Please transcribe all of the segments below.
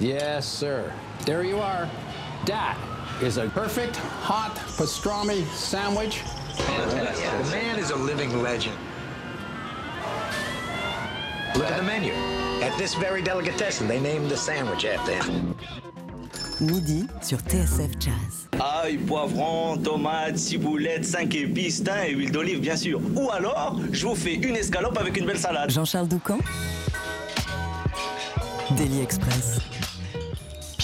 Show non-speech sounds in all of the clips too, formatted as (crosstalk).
Yes, sir. There you are. That is a perfect hot pastrami sandwich. The man is a living legend. Look at the menu. At this very delicatessen, they named the sandwich after him. Midi sur TSF Jazz. Ail, poivron, tomates, ciboulette, 5 épices, thym et huile d'olive, bien sûr. Ou alors, je vous fais une escalope avec une belle salade. Jean-Charles Doucan Daily Express.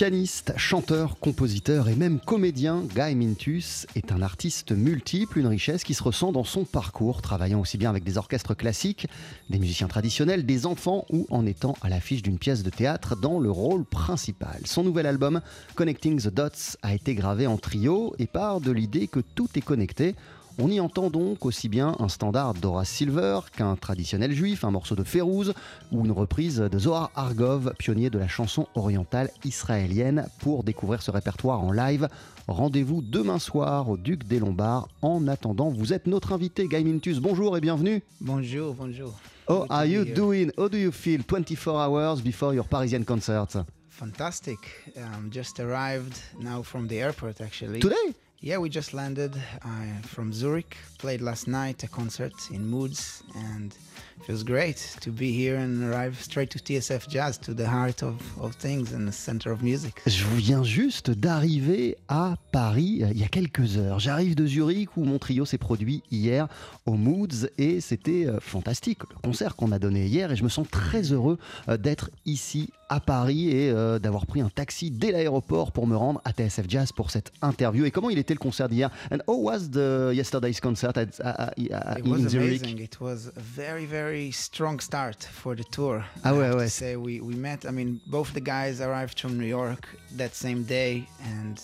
Pianiste, chanteur, compositeur et même comédien, Guy Mintus est un artiste multiple, une richesse qui se ressent dans son parcours, travaillant aussi bien avec des orchestres classiques, des musiciens traditionnels, des enfants ou en étant à l'affiche d'une pièce de théâtre dans le rôle principal. Son nouvel album, Connecting the Dots, a été gravé en trio et part de l'idée que tout est connecté on y entend donc aussi bien un standard d'Horace Silver qu'un traditionnel juif, un morceau de Férouz ou une reprise de Zohar Argov, pionnier de la chanson orientale israélienne. Pour découvrir ce répertoire en live, rendez-vous demain soir au Duc des Lombards. En attendant, vous êtes notre invité, Guy Mintus. Bonjour et bienvenue. Bonjour, bonjour. How are you doing? How do you feel 24 hours before your Parisian concert? Fantastic. Um, just arrived now from the airport, actually. Today? Yeah, we just landed uh, from Zurich. Played last night a concert in Moods, and feels great to be here and arrive straight to TSF Jazz, to the heart of, of things and the center of music. Je viens juste d'arriver à Paris euh, il y a quelques heures. J'arrive de Zurich où mon trio s'est produit hier au Moods et c'était euh, fantastique. Le concert qu'on a donné hier et je me sens très heureux euh, d'être ici à Paris et d'avoir pris un taxi dès l'aéroport pour me rendre à TSF Jazz pour cette interview. Et comment il était le concert d'hier? And how was the yesterday's concert at, It in was Zurich? amazing. It was a very, very strong start for the tour. Ah I ouais, have to ouais. say we, we met. I mean, both the guys arrived from New York that same day, and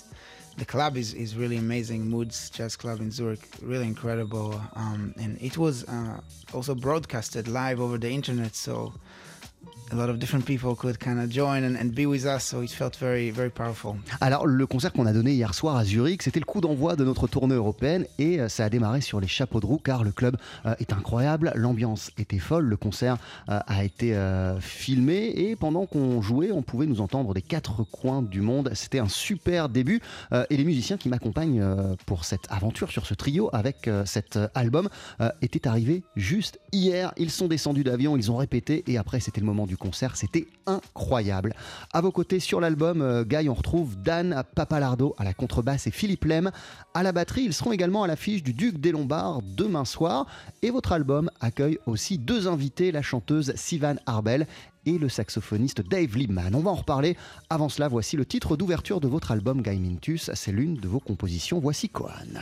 the club is, is really amazing. Moods Jazz Club in Zurich, really incredible. Um, and it was uh, also broadcasted live over the internet, so a lot of different people could kind of join and, and be with us. So it felt very, very powerful. Alors, le concert qu'on a donné hier soir à Zurich, c'était le coup d'envoi de notre tournée européenne et euh, ça a démarré sur les chapeaux de roue car le club euh, est incroyable, l'ambiance était folle, le concert euh, a été filmé et pendant qu'on jouait, on pouvait nous entendre des quatre coins du monde. C'était un super début et les musiciens qui m'accompagnent pour cette aventure sur ce trio avec cet album étaient arrivés juste hier. Ils sont descendus d'avion, ils ont répété et après c'était le moment du concert, c'était incroyable. À vos côtés sur l'album, euh, Guy, on retrouve Dan Papalardo à la contrebasse et Philippe Lem à la batterie. Ils seront également à l'affiche du Duc des Lombards demain soir. Et votre album accueille aussi deux invités, la chanteuse Sivan Arbel et le saxophoniste Dave Liebman. On va en reparler. Avant cela, voici le titre d'ouverture de votre album Guy Mintus. C'est l'une de vos compositions. Voici Kohan.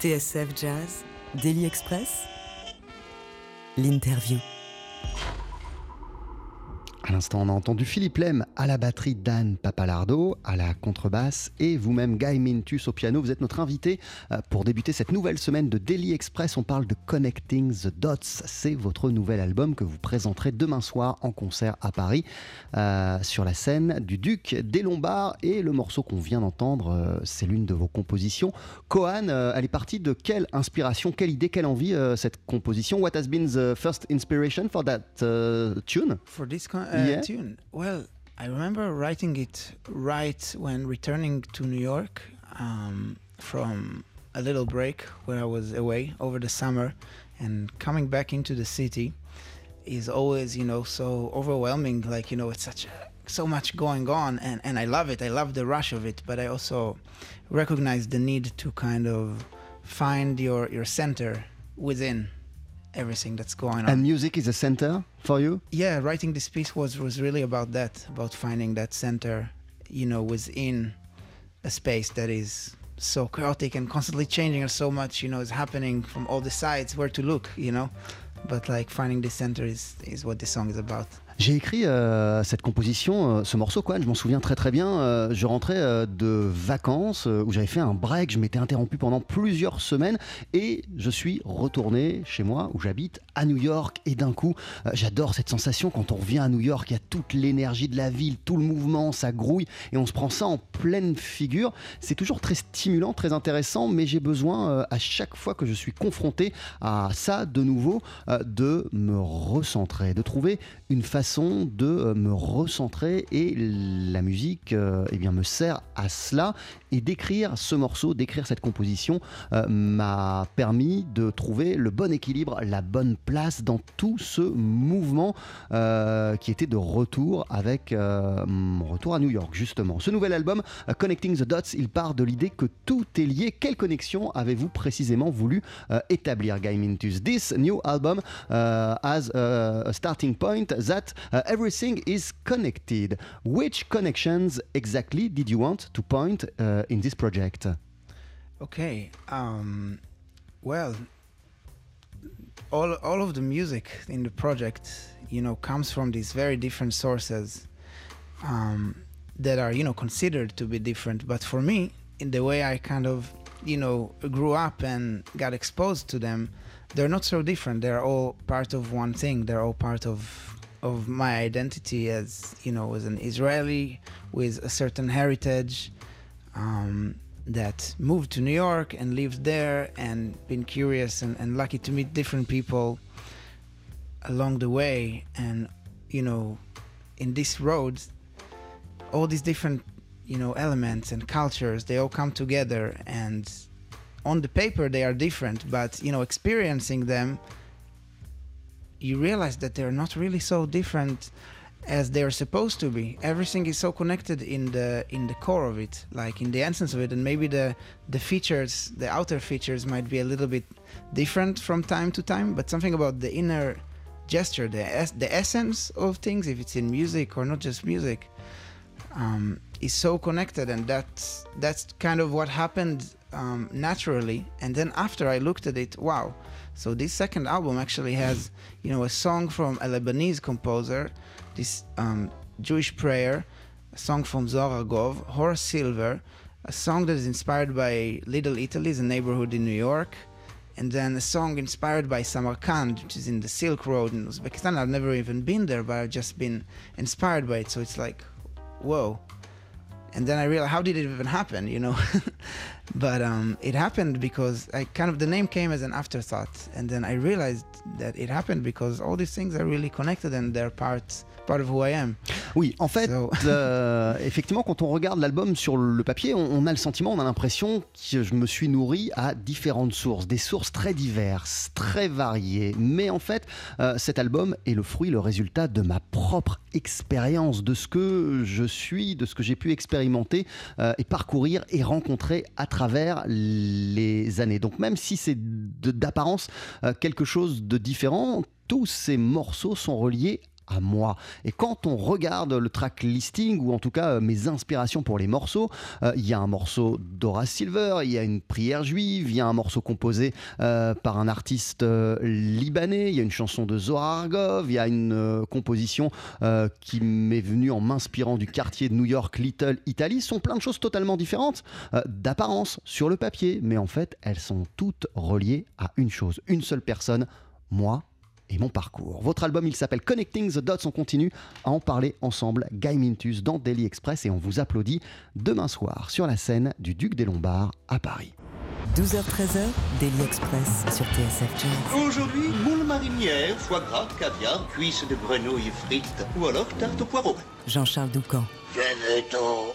TSF Jazz, Daily Express, l'interview. À l'instant, on a entendu Philippe Lem à la batterie, Dan Papalardo à la contrebasse et vous-même Guy Mintus au piano. Vous êtes notre invité euh, pour débuter cette nouvelle semaine de Daily Express. On parle de Connecting the Dots. C'est votre nouvel album que vous présenterez demain soir en concert à Paris euh, sur la scène du Duc des Lombards. Et le morceau qu'on vient d'entendre, euh, c'est l'une de vos compositions. Kohan, euh, elle est partie de quelle inspiration, quelle idée, quelle envie cette composition? What has been the first inspiration for that uh, tune? For this uh, Yeah. tune, well, I remember writing it right when returning to New York um, from a little break where I was away over the summer, and coming back into the city is always, you know, so overwhelming. Like you know, it's such a, so much going on, and and I love it. I love the rush of it, but I also recognize the need to kind of find your your center within everything that's going on. And music is a center for you? Yeah writing this piece was was really about that about finding that center you know within a space that is so chaotic and constantly changing and so much you know is happening from all the sides where to look you know? But like finding the center is is what the song is about J'ai écrit euh, cette composition, euh, ce morceau, quoi, je m'en souviens très très bien. Euh, je rentrais de vacances où j'avais fait un break, je m'étais interrompu pendant plusieurs semaines et je suis retourné chez moi où j'habite New York. Et d'un coup, euh, j'adore cette sensation quand on revient à New York, il y a toute l'énergie de la ville, tout le mouvement, ça grouille et on se prend ça en pleine figure. C'est toujours très stimulant, très intéressant, mais j'ai besoin euh, à chaque fois que je suis confronté à ça de nouveau euh, de me recentrer, de trouver une façon de me recentrer et la musique eh bien, me sert à cela et d'écrire ce morceau, d'écrire cette composition m'a permis de trouver le bon équilibre, la bonne place dans tout ce mouvement euh, qui était de retour avec euh, retour à New York justement. Ce nouvel album euh, Connecting the Dots, il part de l'idée que tout est lié. Quelle connexion avez-vous précisément voulu euh, établir, Guy Mintus? This new album has a starting point that uh, everything is connected. Which connections exactly did you want to point uh, in this project? okay um well all all of the music in the project you know comes from these very different sources um, that are you know considered to be different. But for me in the way i kind of you know grew up and got exposed to them they're not so different. They're all part of one thing. They're all part of of my identity as you know as an israeli with a certain heritage. Um, that moved to New York and lived there and been curious and, and lucky to meet different people along the way. And, you know, in this road, all these different, you know, elements and cultures, they all come together and on the paper they are different, but, you know, experiencing them, you realize that they're not really so different as they're supposed to be. Everything is so connected in the in the core of it, like in the essence of it, and maybe the the features, the outer features, might be a little bit different from time to time, but something about the inner gesture, the es- the essence of things, if it's in music or not just music, um, is so connected, and that's that's kind of what happened um, naturally. And then after I looked at it, wow. So this second album actually has, you know, a song from a Lebanese composer, this um, Jewish prayer, a song from Zohar Gov, Horace Silver, a song that is inspired by Little Italy, a neighborhood in New York, and then a song inspired by Samarkand, which is in the Silk Road in Uzbekistan. I've never even been there, but I've just been inspired by it. So it's like, whoa. And then I realized, how did it even happen, you know? (laughs) but um, it happened because I kind of, the name came as an afterthought. And then I realized that it happened because all these things are really connected and they're part, part of who I am. Oui, en fait, So- euh, (laughs) effectivement, quand on regarde l'album sur le papier, on, on a le sentiment, on a l'impression que je me suis nourri à différentes sources, des sources très diverses, très variées. Mais en fait, euh, cet album est le fruit, le résultat de ma propre expérience, de ce que je suis, de ce que j'ai pu expérimenter euh, et parcourir et rencontrer à travers les années. Donc même si c'est d'apparence quelque chose de différent, tous ces morceaux sont reliés à moi. Et quand on regarde le track listing, ou en tout cas euh, mes inspirations pour les morceaux, euh, il y a un morceau d'Ora Silver, il y a une prière juive, il y a un morceau composé euh, par un artiste libanais, il y a une chanson de Zohar Argov, il y a une composition qui m'est venue en m'inspirant du quartier de New York, Little Italy. Ce sont plein de choses totalement différentes d'apparence sur le papier, mais en fait elles sont toutes reliées à une chose, une seule personne, moi et mon parcours. Votre album, il s'appelle Connecting the Dots. On continue à en parler ensemble. Guy Mintus dans Daily Express et on vous applaudit demain soir sur la scène du Duc des Lombards à Paris. 12h-13h, Daily Express sur TSF Jazz. Aujourd'hui, moule marinière, foie gras, caviar, cuisses de grenouille frites ou alors tarte au poireau. Jean-Charles Doucan. Venez-t'en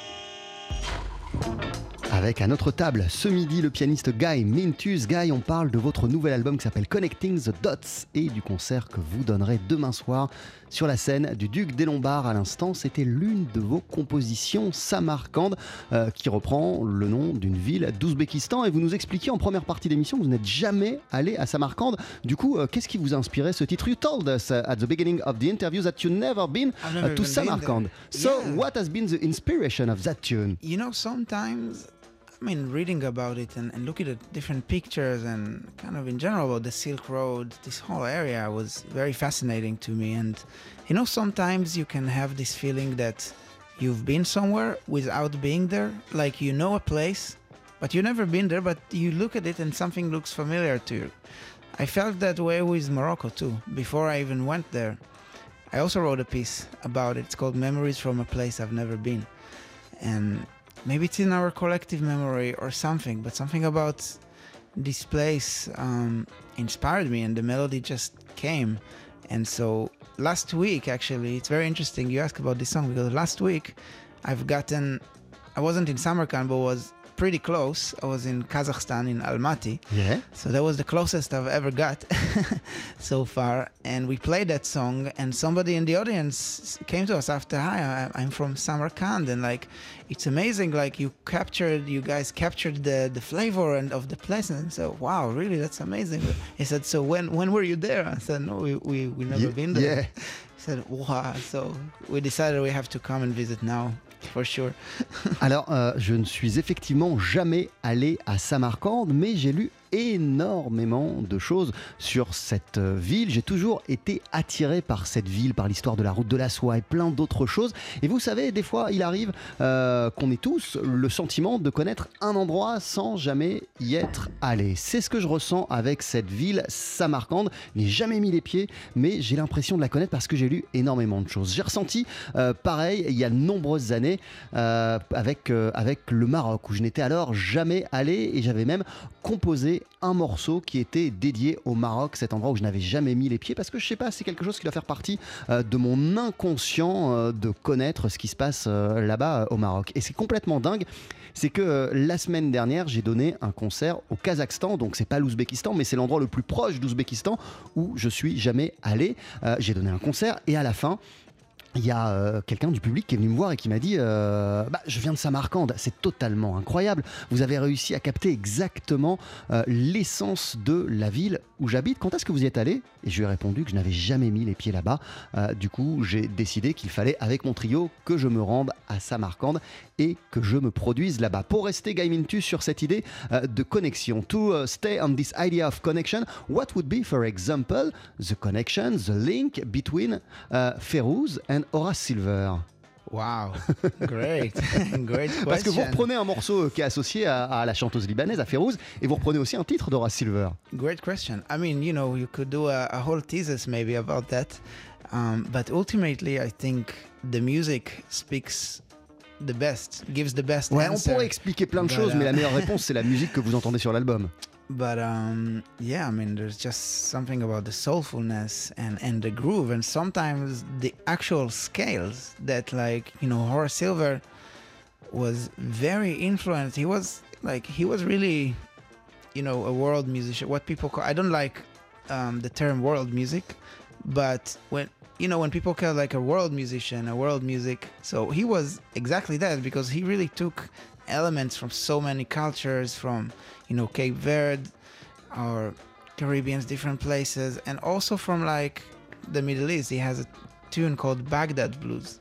Avec à notre table ce midi le pianiste Guy Mintus. Guy, on parle de votre nouvel album qui s'appelle Connecting the Dots et du concert que vous donnerez demain soir sur la scène du Duc des Lombards. À l'instant, c'était l'une de vos compositions, Samarkand, euh, qui reprend le nom d'une ville d'Ouzbékistan. Et vous nous expliquiez en première partie d'émission que vous n'êtes jamais allé à Samarkand. Du coup, euh, qu'est-ce qui vous a inspiré ce titre You told us uh, at the beginning of the interview that you never been uh, to Samarkand. So, what has been the inspiration of that tune? You know, sometimes, I mean, reading about it and, and looking at different pictures and kind of in general about the Silk Road, this whole area was very fascinating to me. And, you know, sometimes you can have this feeling that you've been somewhere without being there. Like you know a place, but you've never been there, but you look at it and something looks familiar to you. I felt that way with Morocco too, before I even went there. I also wrote a piece about it. It's called Memories from a Place I've Never Been. And maybe it's in our collective memory or something, but something about this place um, inspired me and the melody just came. And so last week, actually, it's very interesting you ask about this song because last week I've gotten, I wasn't in Samarkand, but was pretty close. I was in Kazakhstan, in Almaty. Yeah. So that was the closest I've ever got (laughs) so far. And we played that song, and somebody in the audience came to us after, "Hi, I- I'm from Samarkand, and like, it's amazing. Like you captured, you guys captured the the flavor and of the place." And so, wow, really, that's amazing. He said, "So when when were you there?" I said, "No, we we we never Ye- been there." yeah. He said, "Wow." So we decided we have to come and visit now, for sure. Alors, euh, je ne suis effectivement jamais allé à Samarcande, mais j'ai lu énormément de choses sur cette euh, ville. J'ai toujours été attiré par cette ville, par l'histoire de la route de la soie et plein d'autres choses. Et vous savez, des fois, il arrive euh, qu'on ait tous le sentiment de connaître un endroit sans jamais y être allé. C'est ce que je ressens avec cette ville, Samarcande. Je n'ai jamais mis les pieds, mais j'ai l'impression de la connaître parce que j'ai lu énormément de choses. J'ai ressenti euh, pareil il y a de nombreuses années avec, avec le Maroc, où je n'étais alors jamais allé et j'avais même composé un morceau qui était dédié au Maroc, cet endroit où je n'avais jamais mis les pieds, parce que je sais pas, c'est quelque chose qui doit faire partie euh, de mon inconscient euh, de connaître ce qui se passe euh, là-bas au Maroc. Et c'est complètement dingue, c'est que la semaine dernière, j'ai donné un concert au Kazakhstan, donc c'est pas l'Ouzbékistan, mais c'est l'endroit le plus proche d'Ouzbékistan où je suis jamais allé. J'ai donné un concert et à la fin, il y a euh, quelqu'un du public qui est venu me voir et qui m'a dit euh, bah, Je viens de Samarcande, c'est totalement incroyable. Vous avez réussi à capter exactement euh, l'essence de la ville où j'habite. Quand est-ce que vous y êtes allé? Et je lui ai répondu que je n'avais jamais mis les pieds là-bas. Du coup, j'ai décidé qu'il fallait, avec mon trio, que je me rende à Samarcande et que je me produise là-bas. Pour rester Gaimintus sur cette idée de connexion, to uh, stay on this idea of connection, what would be, for example, the connection, the link between uh, and Horace Silver Wow, (laughs) great, (laughs) great question. Parce que vous reprenez un morceau qui est associé à, à la chanteuse libanaise, à Ferouz, et vous reprenez aussi un titre d'Horace Silver. Great question. I mean, you know, you could do a, a whole thesis maybe about that, um, but ultimately, I think the music speaks the best, gives the best Ouais, on answer. pourrait expliquer plein de choses, mais la meilleure (laughs) réponse, c'est la musique que vous entendez sur l'album. But um, yeah, I mean, there's just something about the soulfulness and and the groove, and sometimes the actual scales that, like, you know, Horace Silver was very influenced. He was like, he was really, you know, a world musician. What people call, I don't like um, the term world music, but when you know when people call like a world musician, a world music, so he was exactly that because he really took elements from so many cultures, from you know Cape Verde or Caribbean's different places, and also from like the Middle East. He has a tune called Baghdad Blues.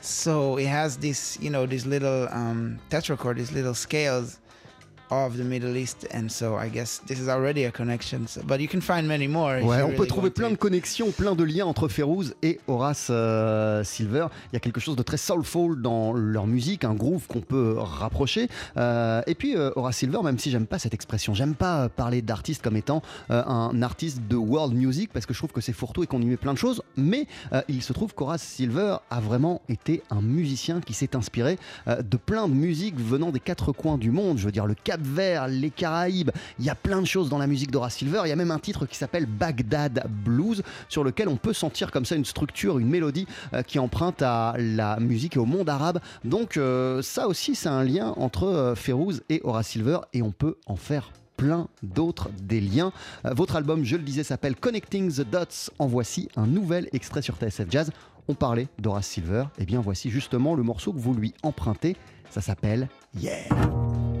So it has this, you know, these little um, tetrachord, these little scales of the Middle East, and so I guess this is already a connection. So, but you can find many more. if Ouais, on really peut trouver plein de connexions, plein de liens entre Ferouz et Horace euh, Silver. Il y a quelque chose de très soulful dans leur musique, un groove qu'on peut rapprocher. Euh, et puis euh, Horace Silver, même si j'aime pas cette expression, j'aime pas parler d'artiste comme étant un artiste de world music parce que je trouve que c'est fourre-tout et qu'on y met plein de choses. Mais il se trouve qu'Horace Silver a vraiment été un musicien qui s'est inspiré de plein de musiques venant des quatre coins du monde. Je veux dire le Cap-Vert, les Caraïbes. Il y a plein de choses dans la musique d'Horace Silver. Il y a même un titre qui s'appelle Bagdad Blues, sur lequel on peut sentir comme ça une structure, une mélodie euh, qui emprunte à la musique et au monde arabe. Donc euh, ça aussi, c'est un lien entre euh, Férouz et Horace Silver, et on peut en faire plein d'autres des liens. Votre album, je le disais, s'appelle Connecting the Dots. En voici un nouvel extrait sur TSF Jazz. On parlait d'Horace Silver. Et bien voici justement le morceau que vous lui empruntez. Ça s'appelle Yeah.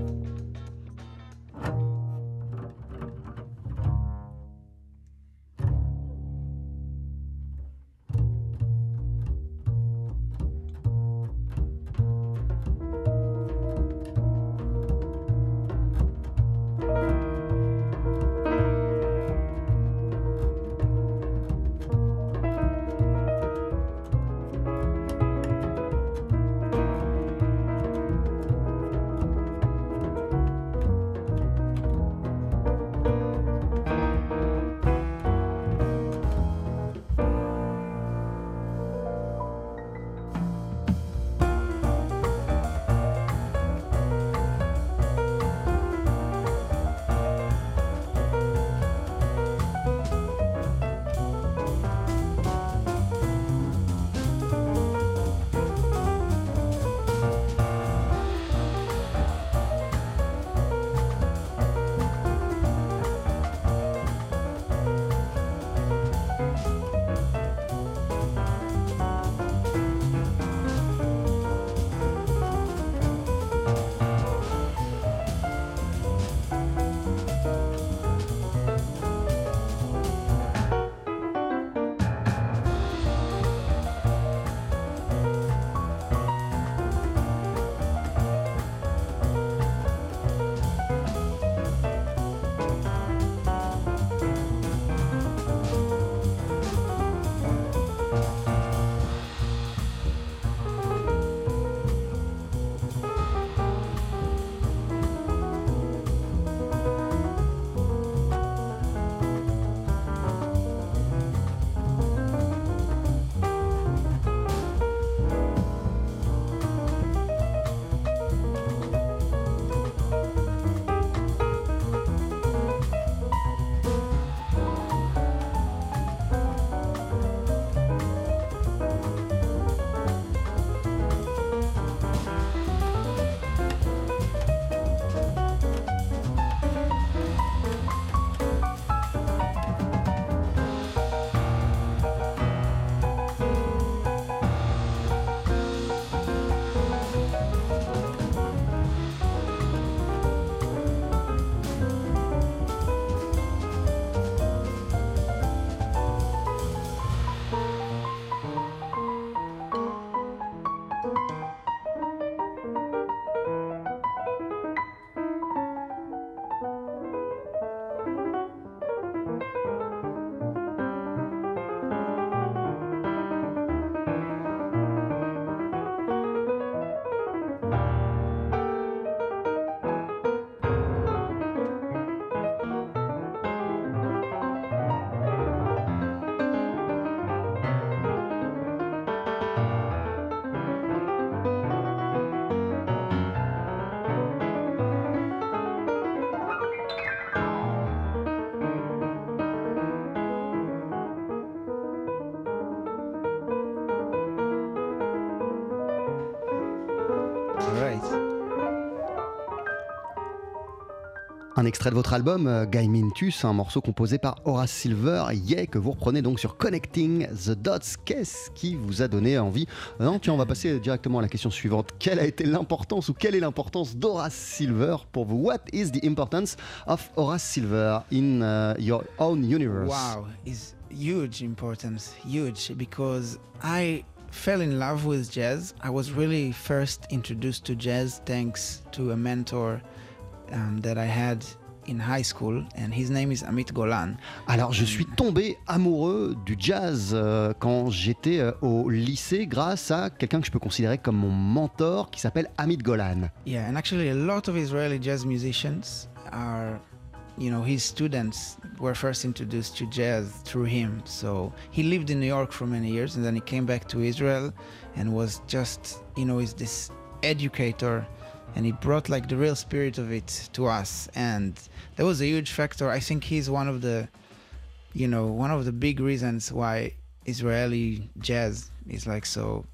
Un extrait de votre album, euh, Guy Mintus, un morceau composé par Horace Silver, Yeah, que vous reprenez donc sur Connecting the Dots. Qu'est-ce qui vous a donné envie? Euh, Non, tiens, on va passer directement à la question suivante. Quelle a été l'importance ou quelle est l'importance d'Horace Silver pour vous? What is the importance of Horace Silver in uh, your own universe? Wow, is huge importance, huge because I fell in love with jazz. I was really first introduced to jazz thanks to a mentor um, that I had in high school, and his name is Amit Golan. Alors, je suis tombé amoureux du jazz euh, quand j'étais euh, au lycée grâce à quelqu'un que je peux considérer comme mon mentor qui s'appelle Amit Golan. Yeah, and actually, a lot of Israeli jazz musicians are, you know, his students were first introduced to jazz through him. So he lived in New York for many years and then he came back to Israel and was just, you know, is this educator and he brought like the real spirit of it to us. And that was a huge factor. I think he's one of the you know one of the big reasons why israeli jazz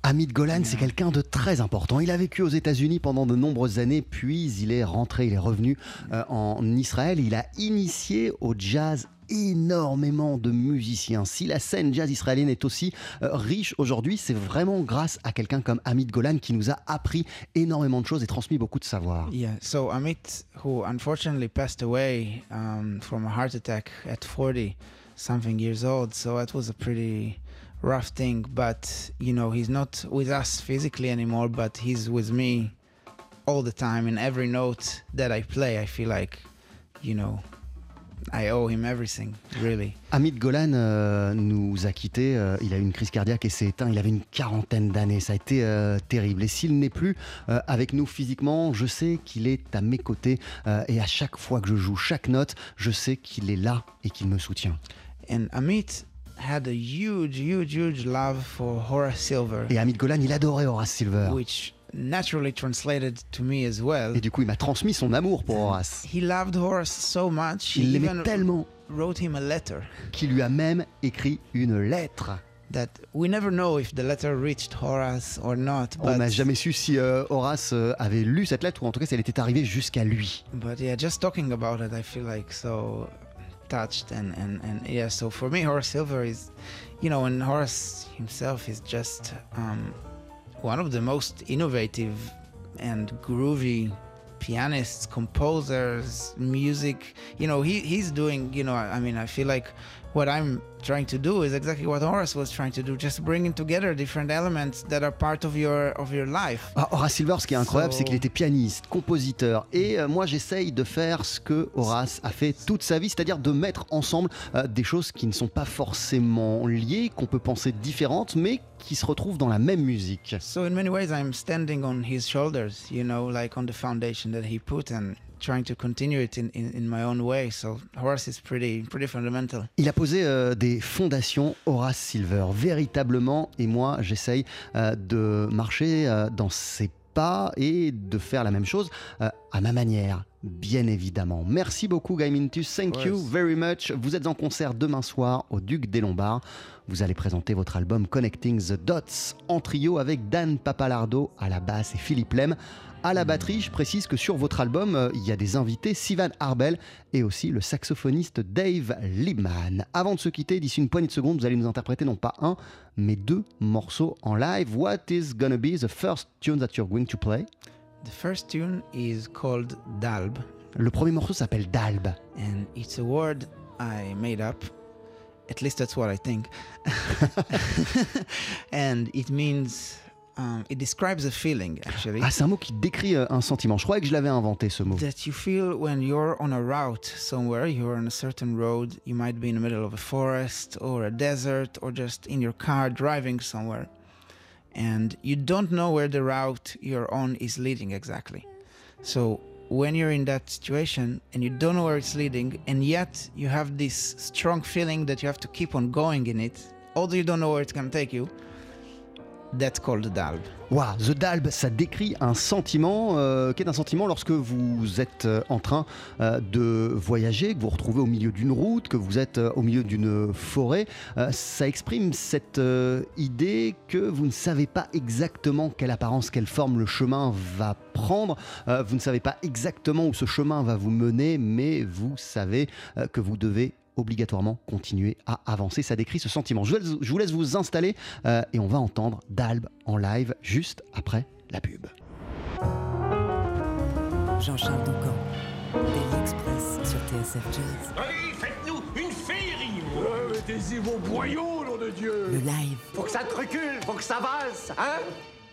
Hamid Golan, c'est quelqu'un de très important. Il a vécu aux États-Unis pendant de nombreuses années, puis il est rentré, il est revenu euh, en Israël. Il a initié au jazz énormément de musiciens. Si la scène jazz israélienne est aussi euh, riche aujourd'hui, c'est vraiment grâce à quelqu'un comme Hamid Golan qui nous a appris énormément de choses et transmis beaucoup de savoir. Yeah, so Amit, who unfortunately passed away um, from a heart attack at 40 something years old, so that was a pretty rough thing. But, you know, he's not with us physically anymore, but he's with me all the time. In every note that I play, I feel like, you know, I owe him everything, really. Hamid Golan euh, nous a quittés, euh, il a eu une crise cardiaque et s'est éteint, il avait une quarantaine d'années, ça a été euh, terrible. Et s'il n'est plus euh, avec nous physiquement, je sais qu'il est à mes côtés euh, et à chaque fois que je joue chaque note, je sais qu'il est là et qu'il me soutient. And Amit had a huge, huge, huge love for Horace Silver, Et Hamid Golan, il adorait Horace Silver. which naturally translated to me as well. Et du coup, il m'a transmis son amour pour Horace. He loved Horace so much. He Il l'aimait tellement wrote him a letter qu'il lui a même écrit une lettre. that we never know if the letter reached Horace or not. On n'a jamais su si euh, Horace euh, avait lu cette lettre ou en tout cas si elle était arrivée jusqu'à lui. but yeah, just talking about it, I feel like so touched and and and yeah. So for me, Horace Silver is, you know, and Horace himself is just um, one of the most innovative and groovy pianists, composers, music. You know, he he's doing. You know, I, I mean, I feel like what I'm trying to do is exactly what Horace was trying to do, just bringing together different elements that are part of your of your life. Ah, Horace Silver, ce qui est incroyable, So- c'est qu'il était pianiste, compositeur. Et euh, moi, j'essaye de faire ce que Horace a fait toute sa vie, c'est-à-dire de mettre ensemble euh, des choses qui ne sont pas forcément liées, qu'on peut penser différentes, mais qui se retrouvent dans la même musique. So in many ways, I'm standing on his shoulders, you know, like on the foundation that he put, and trying to continue it in, in, in my own way. So Horace is pretty pretty fundamental. Il a posé euh, des fondations Horace Silver, véritablement, et moi j'essaye euh, de marcher euh, dans ses pas et de faire la même chose à ma manière, bien évidemment. Merci beaucoup Guy Mintus, thank you very much. Vous êtes en concert demain soir au Duc des Lombards. Vous allez présenter votre album Connecting the Dots en trio avec Dan Papalardo à la basse et Philippe Lem à la batterie. Je précise que sur votre album, euh, il y a des invités, Sivan Arbel et aussi le saxophoniste Dave Liebman. Avant de se quitter, d'ici une poignée de secondes, vous allez nous interpréter non pas un, mais deux morceaux en live. What is gonna be the first tune that you're going to play? The first tune is called Dalb, Le premier morceau s'appelle Dalb. and it's a word I made up. At least that's what I think. (laughs) (laughs) and it means um, it describes a feeling actually. Ah, c'est un mot qui décrit euh, un sentiment. Je croyais que je l'avais inventé ce mot. that you feel when you're on a route somewhere, you're on a certain road, you might be in the middle of a forest or a desert or just in your car driving somewhere, and you don't know where the route you're on is leading exactly. So, when you're in that situation and you don't know where it's leading, and yet you have this strong feeling that you have to keep on going in it, although you don't know where it's gonna take you, that's called the dalb. Wow, The Dalb, ça décrit un sentiment euh, qui est un sentiment lorsque vous êtes euh, en train euh, de voyager, que vous vous retrouvez au milieu d'une route, que vous êtes euh, au milieu d'une forêt. Ça exprime cette idée que vous ne savez pas exactement quelle apparence, quelle forme le chemin va prendre. Vous ne savez pas exactement où ce chemin va vous mener, mais vous savez que vous devez obligatoirement continuer à avancer. Ça décrit ce sentiment. Je vous laisse- je vous laisse vous installer euh, et on va entendre Dalb en live juste après la pub. Jean-Charles Doucan, Daily Express sur TSF Jazz. Allez, faites-nous une féerie Euh, Mettez-y vos boyaux, nom de Dieu Le live, Faut que ça te recule, faut que ça valse, hein?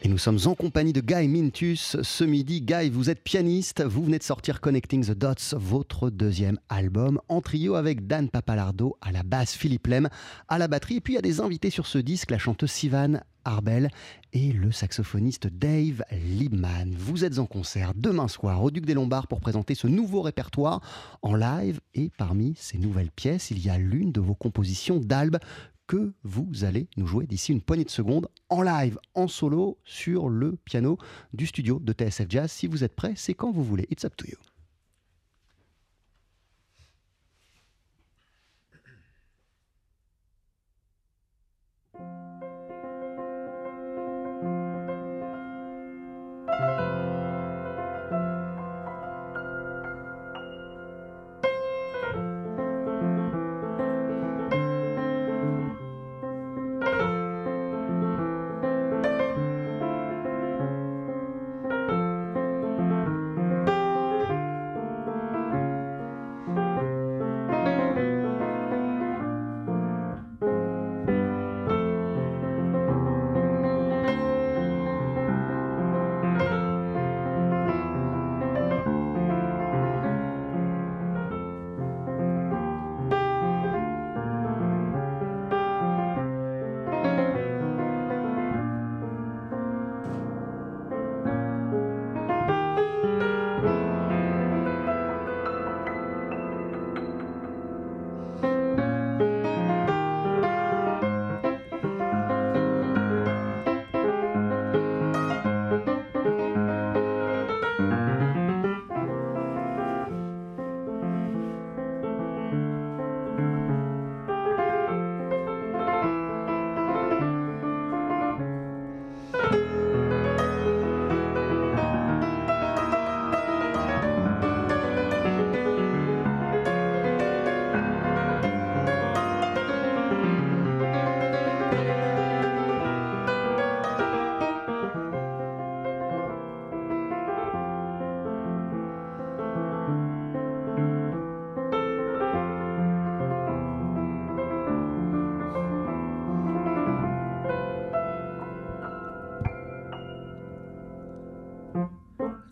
Et nous sommes en compagnie de Guy Mintus ce midi. Guy, vous êtes pianiste, vous venez de sortir Connecting the Dots, votre deuxième album, en trio avec Dan Papalardo à la basse, Philippe Lem à la batterie. Et puis il y a des invités sur ce disque, la chanteuse Sivan Arbel et le saxophoniste Dave Liebman. Vous êtes en concert demain soir au Duc des Lombards pour présenter ce nouveau répertoire en live. Et parmi ces nouvelles pièces, il y a l'une de vos compositions d'Albe que vous allez nous jouer d'ici une poignée de secondes en live, en solo, sur le piano du studio de TSF Jazz. Si vous êtes prêts, c'est quand vous voulez. It's up to you.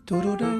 Do do do.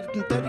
get it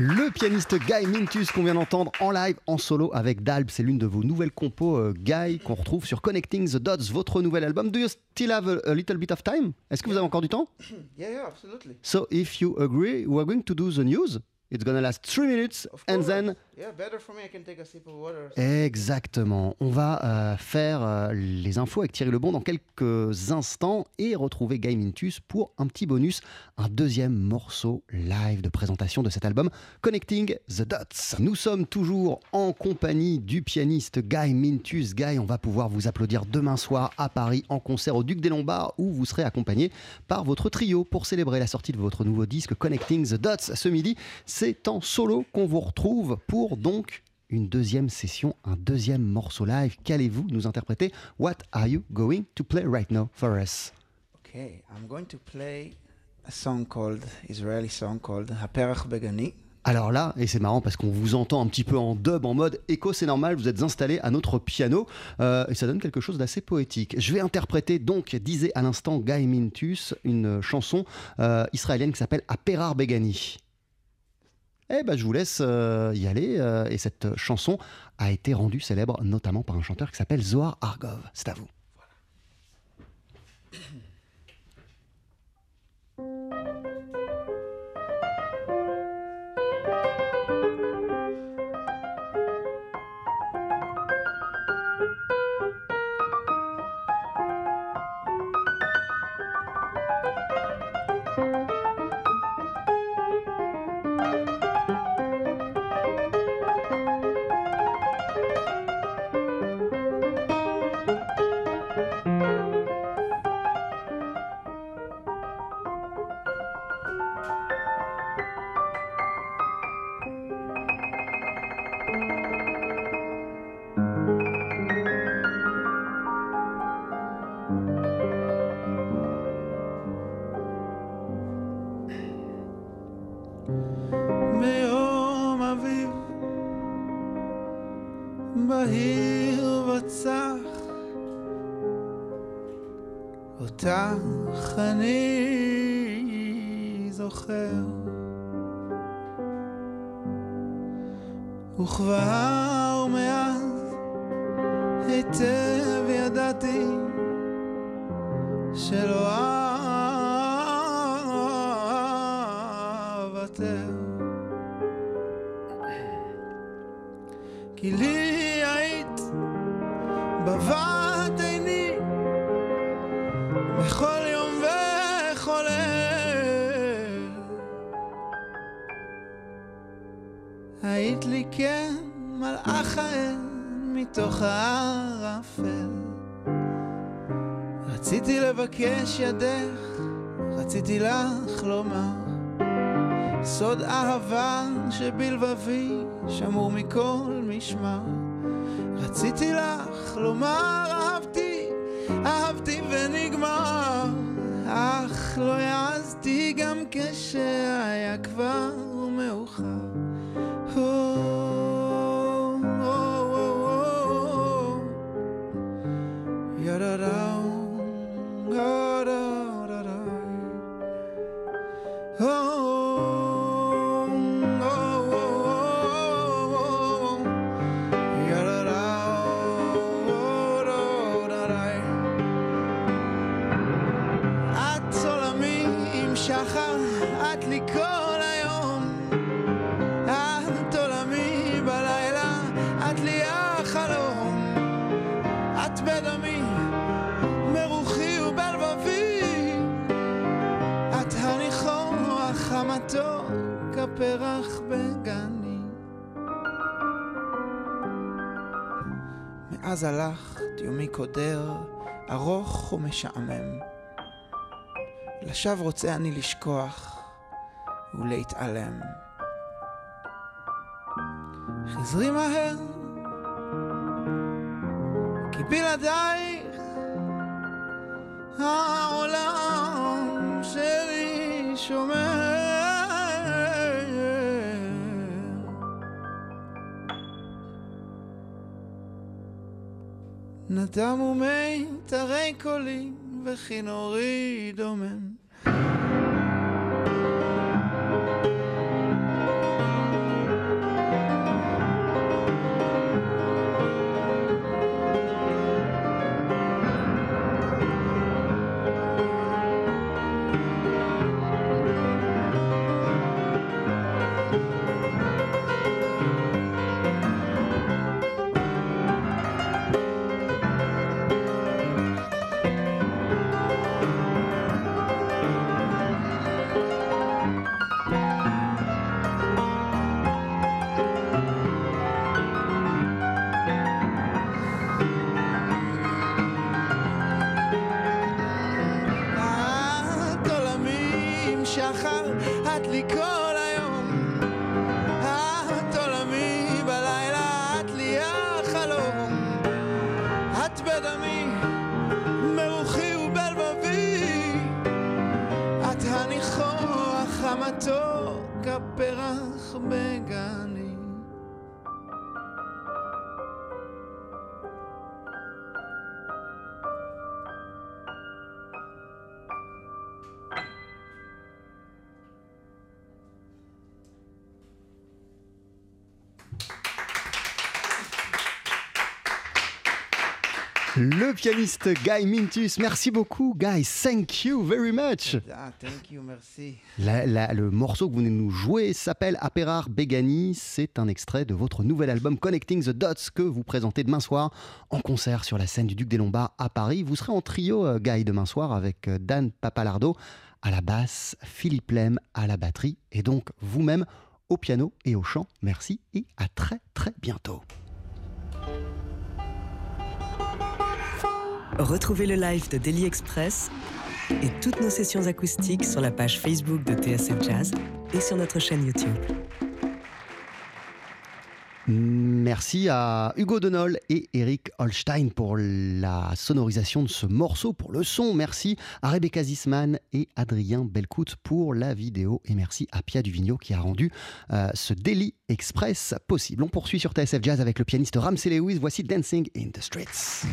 Le pianiste Guy Mintus qu'on vient d'entendre en live, en solo avec Dalb. C'est l'une de vos nouvelles compos, euh, Guy, qu'on retrouve sur Connecting the Dots, votre nouvel album. Do you still have a, little bit of time? Est-ce que vous avez encore du temps? (coughs) Yeah, yeah, absolutely. So if you agree, we're going to do the news. It's gonna last three minutes and then Exactement. On va euh, faire euh, les infos avec Thierry Lebon dans quelques instants et retrouver Guy Mintus pour un petit bonus, un deuxième morceau live de présentation de cet album Connecting the Dots. Nous sommes toujours en compagnie du pianiste Guy Mintus. Guy, on va pouvoir vous applaudir demain soir à Paris en concert au Duc des Lombards où vous serez accompagné par votre trio pour célébrer la sortie de votre nouveau disque Connecting the Dots. Ce midi, c'est en solo qu'on vous retrouve pour donc une deuxième session, un deuxième morceau live. Qu'allez-vous nous interpréter? What are you going to play right now for us? Okay, I'm going to play a song called Israeli song called Haperach Begani. Alors là, et c'est marrant parce qu'on vous entend un petit peu en dub, en mode écho, c'est normal, vous êtes installé à notre piano euh, et ça donne quelque chose d'assez poétique. Je vais interpréter donc, disait à l'instant Guy Mintus, une chanson euh, israélienne qui s'appelle Aperar Begani. Eh ben, je vous laisse euh, y aller. Euh, et cette chanson a été rendue célèbre notamment par un chanteur qui s'appelle Zohar Argov. C'est à vous. Voilà. היית בבת עיני בכל יום וכל ערב. היית לי כן האל מתוך הערפל. רציתי לבקש ידך, רציתי לך לומר סוד אהבה שבלבבי שמור מכל משמר. רציתי לך לומר אהבתי, אהבתי ונגמר. אך לא העזתי גם כשהיה כבר מאוחר. מאז הלכת יומי קודר, ארוך ומשעמם. לשווא רוצה אני לשכוח ולהתעלם. חזרי מהר, כי בלעדייך העולם שלי שומר. בן אדם ומת הרי קולי וכינורי דומם. מתוק הפרח בגן. Le pianiste Guy Mintus. Merci beaucoup, Guy. Thank you very much. Ah, thank you, merci. La- la- le morceau que vous venez de nous jouer s'appelle Aperar Begani. C'est un extrait de votre nouvel album Connecting the Dots que vous présentez demain soir en concert sur la scène du Duc des Lombards à Paris. Vous serez en trio, euh, Guy, demain soir avec euh, Dan Papalardo à la basse, Philippe Lem à la batterie et donc vous-même au piano et au chant. Merci et à très très bientôt. Retrouvez le live de Daily Express et toutes nos sessions acoustiques sur la page Facebook de TSF Jazz et sur notre chaîne YouTube. Merci à Hugo Denol et Eric Holstein pour la sonorisation de ce morceau, pour le son. Merci à Rebecca Zisman et Adrien Belcout pour la vidéo. Et merci à Pia Duvigneau qui a rendu euh, ce Daily Express possible. On poursuit sur TSF Jazz avec le pianiste Ramsey Lewis. Voici Dancing in the Streets.